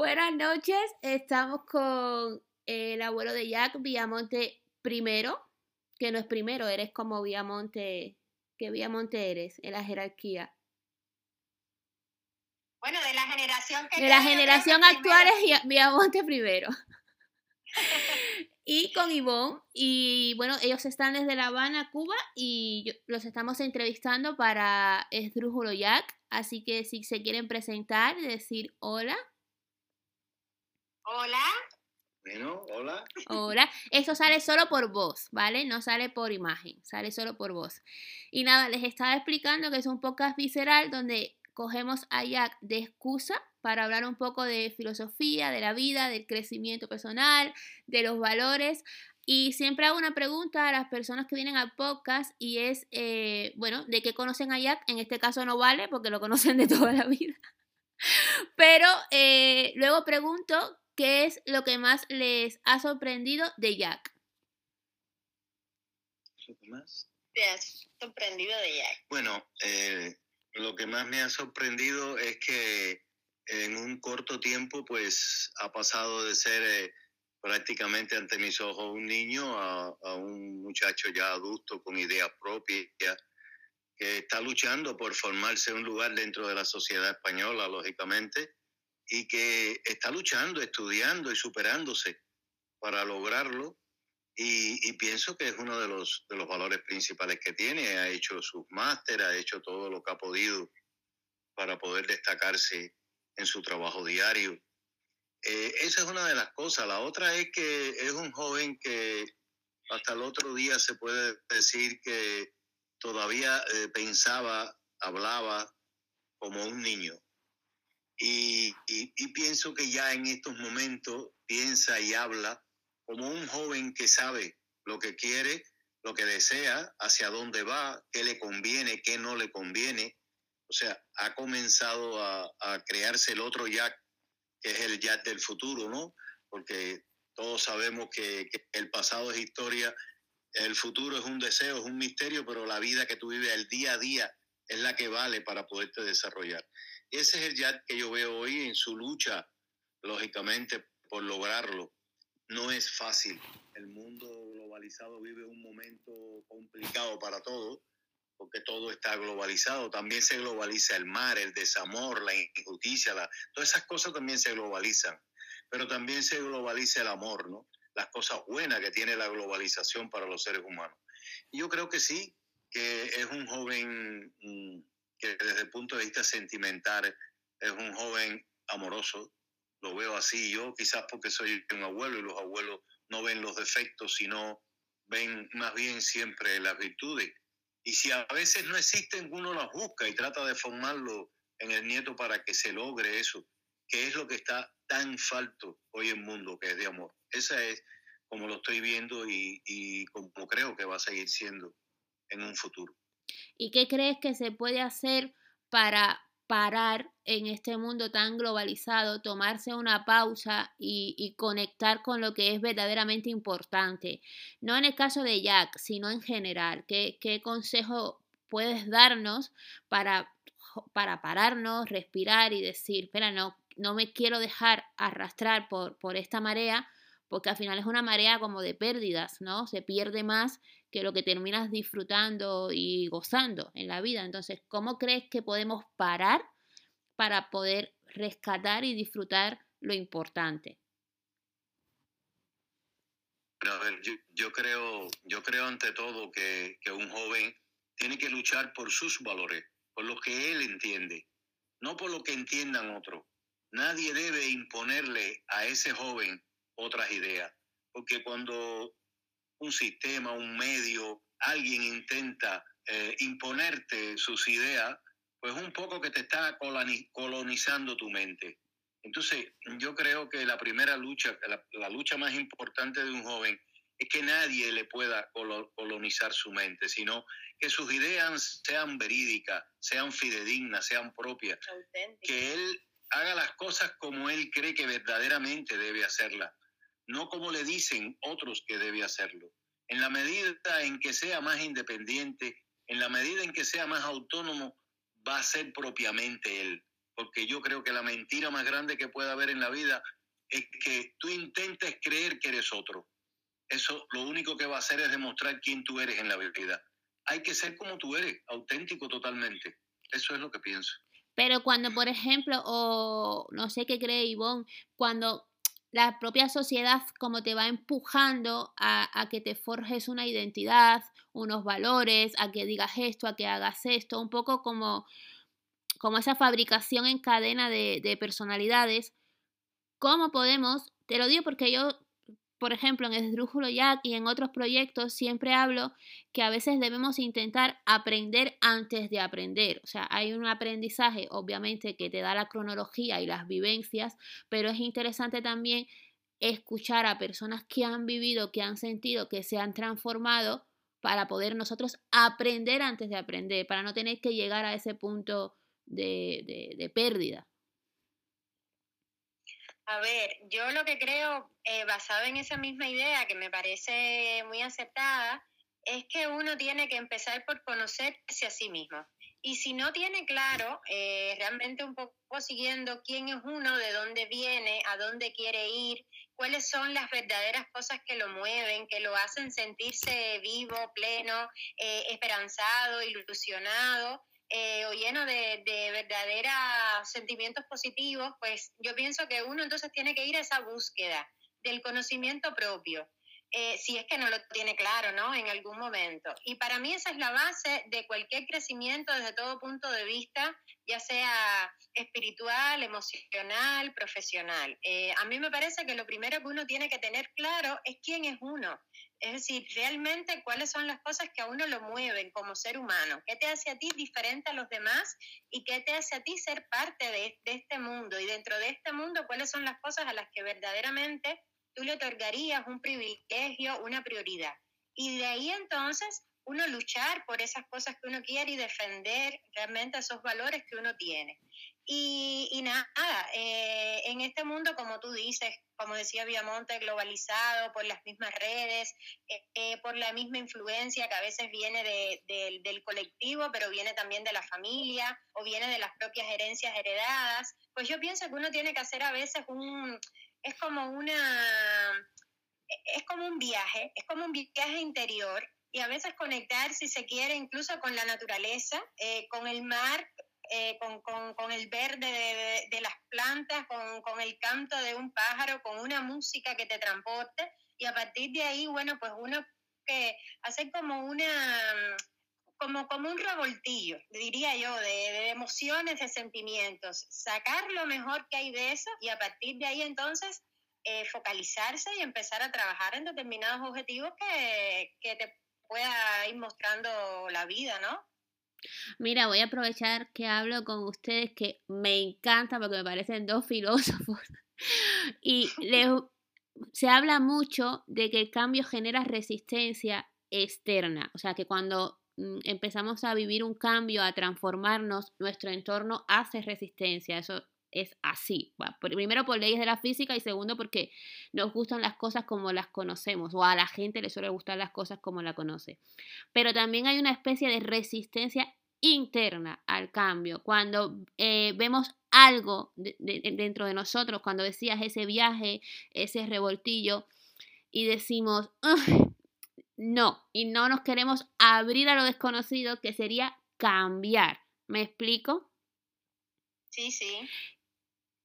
Buenas noches, estamos con el abuelo de Jack, Villamonte primero, que no es primero, eres como Villamonte, que Villamonte eres en la jerarquía. Bueno, de la generación que... De la generación actual es Villamonte primero. y con Ivonne. Y bueno, ellos están desde La Habana, Cuba, y los estamos entrevistando para Esdrújulo Jack. Así que si se quieren presentar, decir hola. Hola. Bueno, hola. Hola. Esto sale solo por voz, ¿vale? No sale por imagen, sale solo por voz. Y nada, les estaba explicando que es un podcast visceral donde cogemos a Jack de excusa para hablar un poco de filosofía, de la vida, del crecimiento personal, de los valores. Y siempre hago una pregunta a las personas que vienen al podcast y es, eh, bueno, ¿de qué conocen a Jack? En este caso no vale porque lo conocen de toda la vida. Pero eh, luego pregunto qué es lo que más les ha sorprendido de Jack. ¿Qué más? Te has sorprendido de Jack. Bueno, eh, lo que más me ha sorprendido es que en un corto tiempo, pues ha pasado de ser eh, prácticamente ante mis ojos un niño a, un muchacho ya adulto con ideas propias, que está luchando por formarse un lugar dentro de la sociedad española, lógicamente, y que está luchando, estudiando y superándose para lograrlo. Y, pienso que es uno de los, de los valores principales que tiene. Ha hecho sus máster, ha hecho todo lo que ha podido para poder destacarse en su trabajo diario. Eh, esa es una de las cosas. La otra es que es un joven que hasta el otro día se puede decir que todavía eh, pensaba, hablaba como un niño. Y, pienso que ya en estos momentos piensa y habla como un joven que sabe lo que quiere, lo que desea, hacia dónde va, qué le conviene, qué no le conviene. O sea, ha comenzado a, a crearse el otro Jack, que es el Jack del futuro, ¿no? Porque todos sabemos que, que, el pasado es historia, el futuro es un deseo, es un misterio, pero la vida que tú vives el día a día es la que vale para poderte desarrollar. Ese es el Jack que yo veo hoy en su lucha, lógicamente, por lograrlo. No es fácil. El mundo globalizado vive un momento complicado para todos porque todo está globalizado. También se globaliza el mar, el desamor, la injusticia, todas esas cosas también se globalizan. Pero también se globaliza el amor, ¿no? Las cosas buenas que tiene la globalización para los seres humanos. Y yo creo que sí, que es un joven mm, que desde el punto de vista sentimental es un joven amoroso. Lo veo así yo, quizás porque soy un abuelo y los abuelos no ven los defectos, sino ven más bien siempre las virtudes y si a veces no existen, uno las busca y trata de formarlo en el nieto para que se logre eso, que es lo que está tan falto hoy en el mundo, que es de amor. Esa es como lo estoy viendo y, y como creo que va a seguir siendo en un futuro. ¿Y qué crees que se puede hacer para parar en este mundo tan globalizado, tomarse una pausa y, conectar con lo que es verdaderamente importante. No en el caso de Jack, sino en general. ¿Qué, qué consejo puedes darnos para, para pararnos, respirar y decir, espera, no, no me quiero dejar arrastrar por, por esta marea? Porque al final es una marea como de pérdidas, ¿no? Se pierde más que lo que terminas disfrutando y gozando en la vida. Entonces, ¿cómo crees que podemos parar para poder rescatar y disfrutar lo importante? a ver, yo, creo, yo creo ante todo que, que un joven tiene que luchar por sus valores, por lo que él entiende, no por lo que entiendan otros. Nadie debe imponerle a ese joven otras ideas, porque cuando un sistema, un medio, alguien intenta eh, imponerte sus ideas, pues un poco que te está colonizando tu mente. Entonces, yo creo que la primera lucha, la, lucha más importante de un joven es que nadie le pueda colonizar su mente, sino que sus ideas sean verídicas, sean fidedignas, sean propias, que él haga las cosas como él cree que verdaderamente debe hacerlas no como le dicen otros que debe hacerlo. En la medida en que sea más independiente, en la medida en que sea más autónomo, va a ser propiamente él, porque yo creo que la mentira más grande que puede haber en la vida es que tú intentes creer que eres otro. Eso lo único que va a hacer es demostrar quién tú eres en la vida. Hay que ser como tú eres, auténtico totalmente. Eso es lo que pienso. Pero cuando, por ejemplo, o no sé qué cree Ivonne, cuando la propia sociedad como te va empujando a, que te forjes una identidad, unos valores, a que digas esto, a que hagas esto, un poco como, como esa fabricación en cadena de, de personalidades, ¿cómo podemos? Te lo digo porque yo por ejemplo, en Esdrújulo Jack y en otros proyectos siempre hablo que a veces debemos intentar aprender antes de aprender. O sea, hay un aprendizaje, obviamente, que te da la cronología y las vivencias, pero es interesante también escuchar a personas que han vivido, que han sentido, que se han transformado para poder nosotros aprender antes de aprender, para no tener que llegar a ese punto de, de pérdida. A ver, yo lo que creo, eh, basado en esa misma idea que me parece muy aceptada, es que uno tiene que empezar por conocerse a sí mismo. Y si no tiene claro, eh, realmente un poco siguiendo quién es uno, de dónde viene, a dónde quiere ir, cuáles son las verdaderas cosas que lo mueven, que lo hacen sentirse vivo, pleno, eh, esperanzado, ilusionado, eh, o lleno de, de sentimientos positivos, pues yo pienso que uno entonces tiene que ir a esa búsqueda del conocimiento propio. Eh, si es que no lo tiene claro, ¿no? En algún momento. Y para mí esa es la base de cualquier crecimiento desde todo punto de vista, ya sea espiritual, emocional, profesional. Eh, a mí me parece que lo primero que uno tiene que tener claro es quién es uno. Es decir, realmente cuáles son las cosas que a uno lo mueven como ser humano. ¿Qué te hace a ti diferente a los demás? ¿Y qué te hace a ti ser parte de, de este mundo? Y dentro de este mundo, ¿cuáles son las cosas a las que verdaderamente tú le otorgarías un privilegio, una prioridad. Y de ahí entonces uno luchar por esas cosas que uno quiere y defender realmente esos valores que uno tiene. Y, nada, eh, en este mundo, como tú dices, como decía Viamonte, globalizado por las mismas redes, eh, eh, por la misma influencia que a veces viene del colectivo, pero viene también de la familia o viene de las propias herencias heredadas, pues yo pienso que uno tiene que hacer a veces un, es como una, es como un viaje, es como un viaje interior y a veces conectar, si se quiere, incluso con la naturaleza, eh, con el mar, eh, con, el verde de, las plantas, con, el canto de un pájaro, con una música que te transporte y a partir de ahí, bueno, pues uno que hace como una... Como, como un revoltillo, diría yo, de, de emociones, de sentimientos, sacar lo mejor que hay de eso y a partir de ahí entonces eh, focalizarse y empezar a trabajar en determinados objetivos que, que te pueda ir mostrando la vida, ¿no? Mira, voy a aprovechar que hablo con ustedes que me encanta porque me parecen dos filósofos. y se habla mucho de que el cambio genera resistencia externa, o sea que cuando mm, empezamos a vivir un cambio, a transformarnos, nuestro entorno hace resistencia, eso es así. Primero por leyes de la física y segundo porque nos gustan las cosas como las conocemos o a la gente le suele gustar las cosas como la conoce. Pero también hay una especie de resistencia interna al cambio. Cuando eh, vemos algo dentro de nosotros, cuando decías ese viaje, ese revoltillo, y decimos, no, y no nos queremos abrir a lo desconocido, que sería cambiar. ¿Me explico? Sí, sí.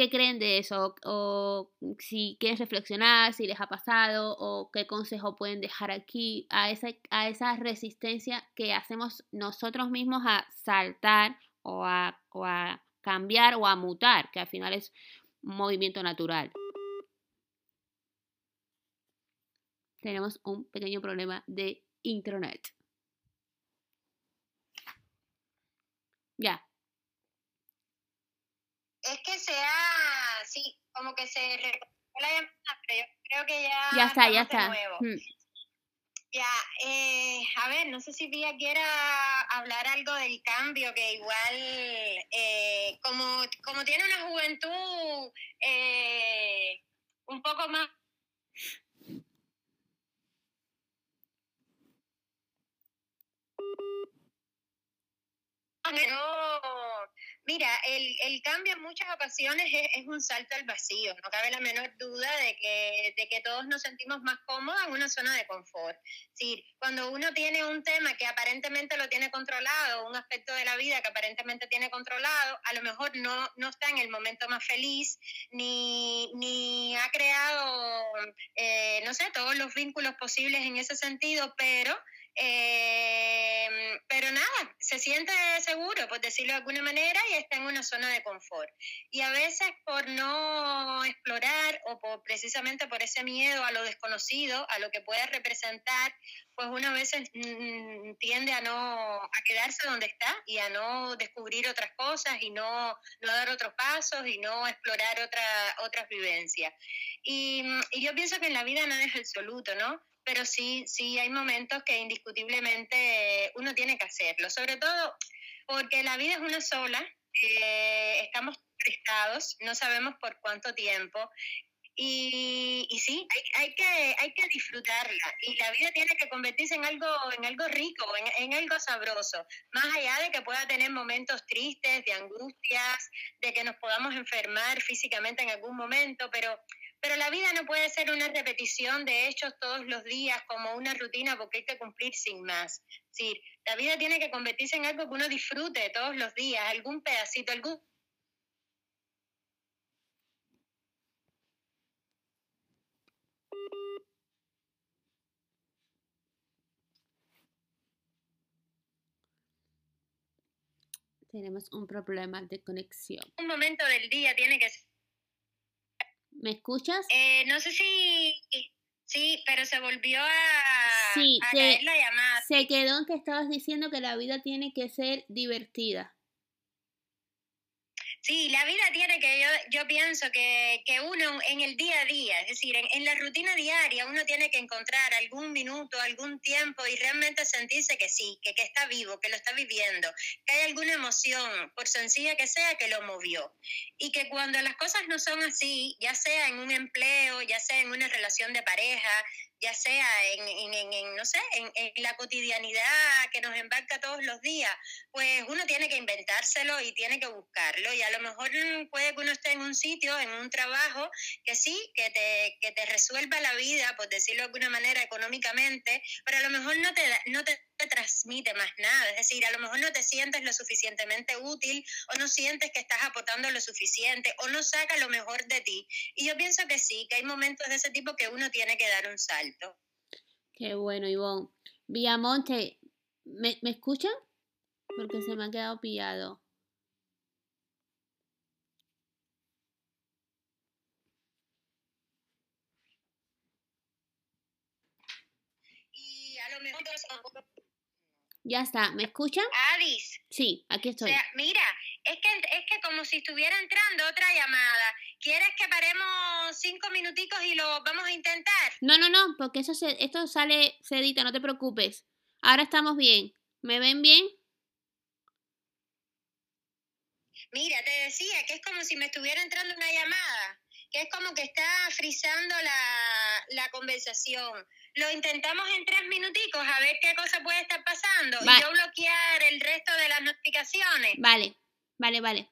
¿Qué creen de eso? O si quieren reflexionar, si les ha pasado, o qué consejo pueden dejar aquí a esa, a esa resistencia que hacemos nosotros mismos a saltar o a, o a cambiar o a mutar, que al final es un movimiento natural. Tenemos un pequeño problema de internet. Ya, sea, sí, como que se la llamada, pero yo creo que ya. Ya está, ya está. Mm. Ya, eh, a ver, no sé si Vía quiera hablar algo del cambio, que igual, eh, como, como tiene una juventud eh, un poco más Mira, el, el, cambio en muchas ocasiones es, un salto al vacío. No cabe la menor duda de que, de que todos nos sentimos más cómodos en una zona de confort. Sí, cuando uno tiene un tema que aparentemente lo tiene controlado, un aspecto de la vida que aparentemente tiene controlado, a lo mejor no, no está en el momento más feliz, ni, ni ha creado, eh, no sé, todos los vínculos posibles en ese sentido, pero eh, pero nada, se siente seguro, por decirlo de alguna manera, y está en una zona de confort. Y a veces por no explorar o precisamente por ese miedo a lo desconocido, a lo que puede representar, pues uno a veces mm, tiende a no a quedarse donde está y a no descubrir otras cosas y no, no dar otros pasos y no explorar otra, otras vivencias. Y, y yo pienso que en la vida nada es absoluto, ¿no? pero sí, sí hay momentos que indiscutiblemente uno tiene que hacerlo, sobre todo porque la vida es una sola, eh, estamos prestados, no sabemos por cuánto tiempo. Y, y sí, hay, hay, que, hay que disfrutarla y la vida tiene que convertirse en algo, en algo rico, en, en algo sabroso, más allá de que pueda tener momentos tristes, de angustias, de que nos podamos enfermar físicamente en algún momento, pero pero la vida no puede ser una repetición de hechos todos los días como una rutina porque hay que cumplir sin más. Sí, la vida tiene que convertirse en algo que uno disfrute todos los días, algún pedacito, algún... Tenemos un problema de conexión. Un momento del día tiene que ser ¿Me escuchas? Eh, no sé si... Sí, pero se volvió a, sí, caer la llamada. Se quedó en que estabas diciendo que la vida tiene que ser divertida. Sí, la vida tiene que, yo, yo pienso que, que uno en el día a día, es decir, en, la rutina diaria, uno tiene que encontrar algún minuto, algún tiempo y realmente sentirse que sí, que, que está vivo, que lo está viviendo, que hay alguna emoción, por sencilla que sea, que lo movió. Y que cuando las cosas no son así, ya sea en un empleo, ya sea en una relación de pareja, ya sea en, en, en no sé, en, en, la cotidianidad que nos embarca todos los días, pues uno tiene que inventárselo y tiene que buscarlo. Y a lo mejor puede que uno esté en un sitio, en un trabajo, que sí, que te, que te resuelva la vida, por decirlo de alguna manera, económicamente, pero a lo mejor no te, no te transmite más nada. Es decir, a lo mejor no te sientes lo suficientemente útil o no sientes que estás aportando lo suficiente o no saca lo mejor de ti. Y yo pienso que sí, que hay momentos de ese tipo que uno tiene que dar un salto. Qué bueno, Ivonne. Viamonte, ¿me, ¿me escuchan? Porque se me ha quedado pillado. Y a lo mejor ya está, ¿me escuchan? Adis. Sí, aquí estoy. O sea, mira, es que, es que como si estuviera entrando otra llamada. ¿Quieres que paremos cinco minuticos y lo vamos a intentar? No, no, no, porque eso se, esto sale, se edita, no te preocupes. Ahora estamos bien. ¿Me ven bien? Mira, te decía que es como si me estuviera entrando una llamada, que es como que está frizando la, la conversación lo intentamos en tres minuticos a ver qué cosa puede estar pasando y yo bloquear el resto de las notificaciones. Vale, vale, vale.